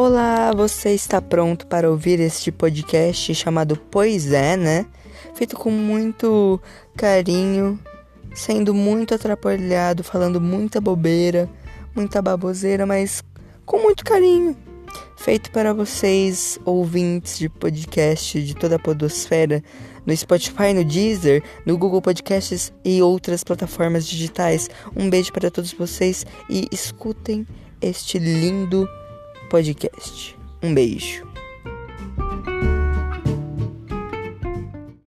Olá, você está pronto para ouvir este podcast chamado Pois é, né? Feito com muito carinho, sendo muito atrapalhado, falando muita bobeira, muita baboseira, mas com muito carinho. Feito para vocês, ouvintes de podcast de toda a podosfera, no Spotify, no Deezer, no Google Podcasts e outras plataformas digitais. Um beijo para todos vocês e escutem este lindo podcast. Um beijo.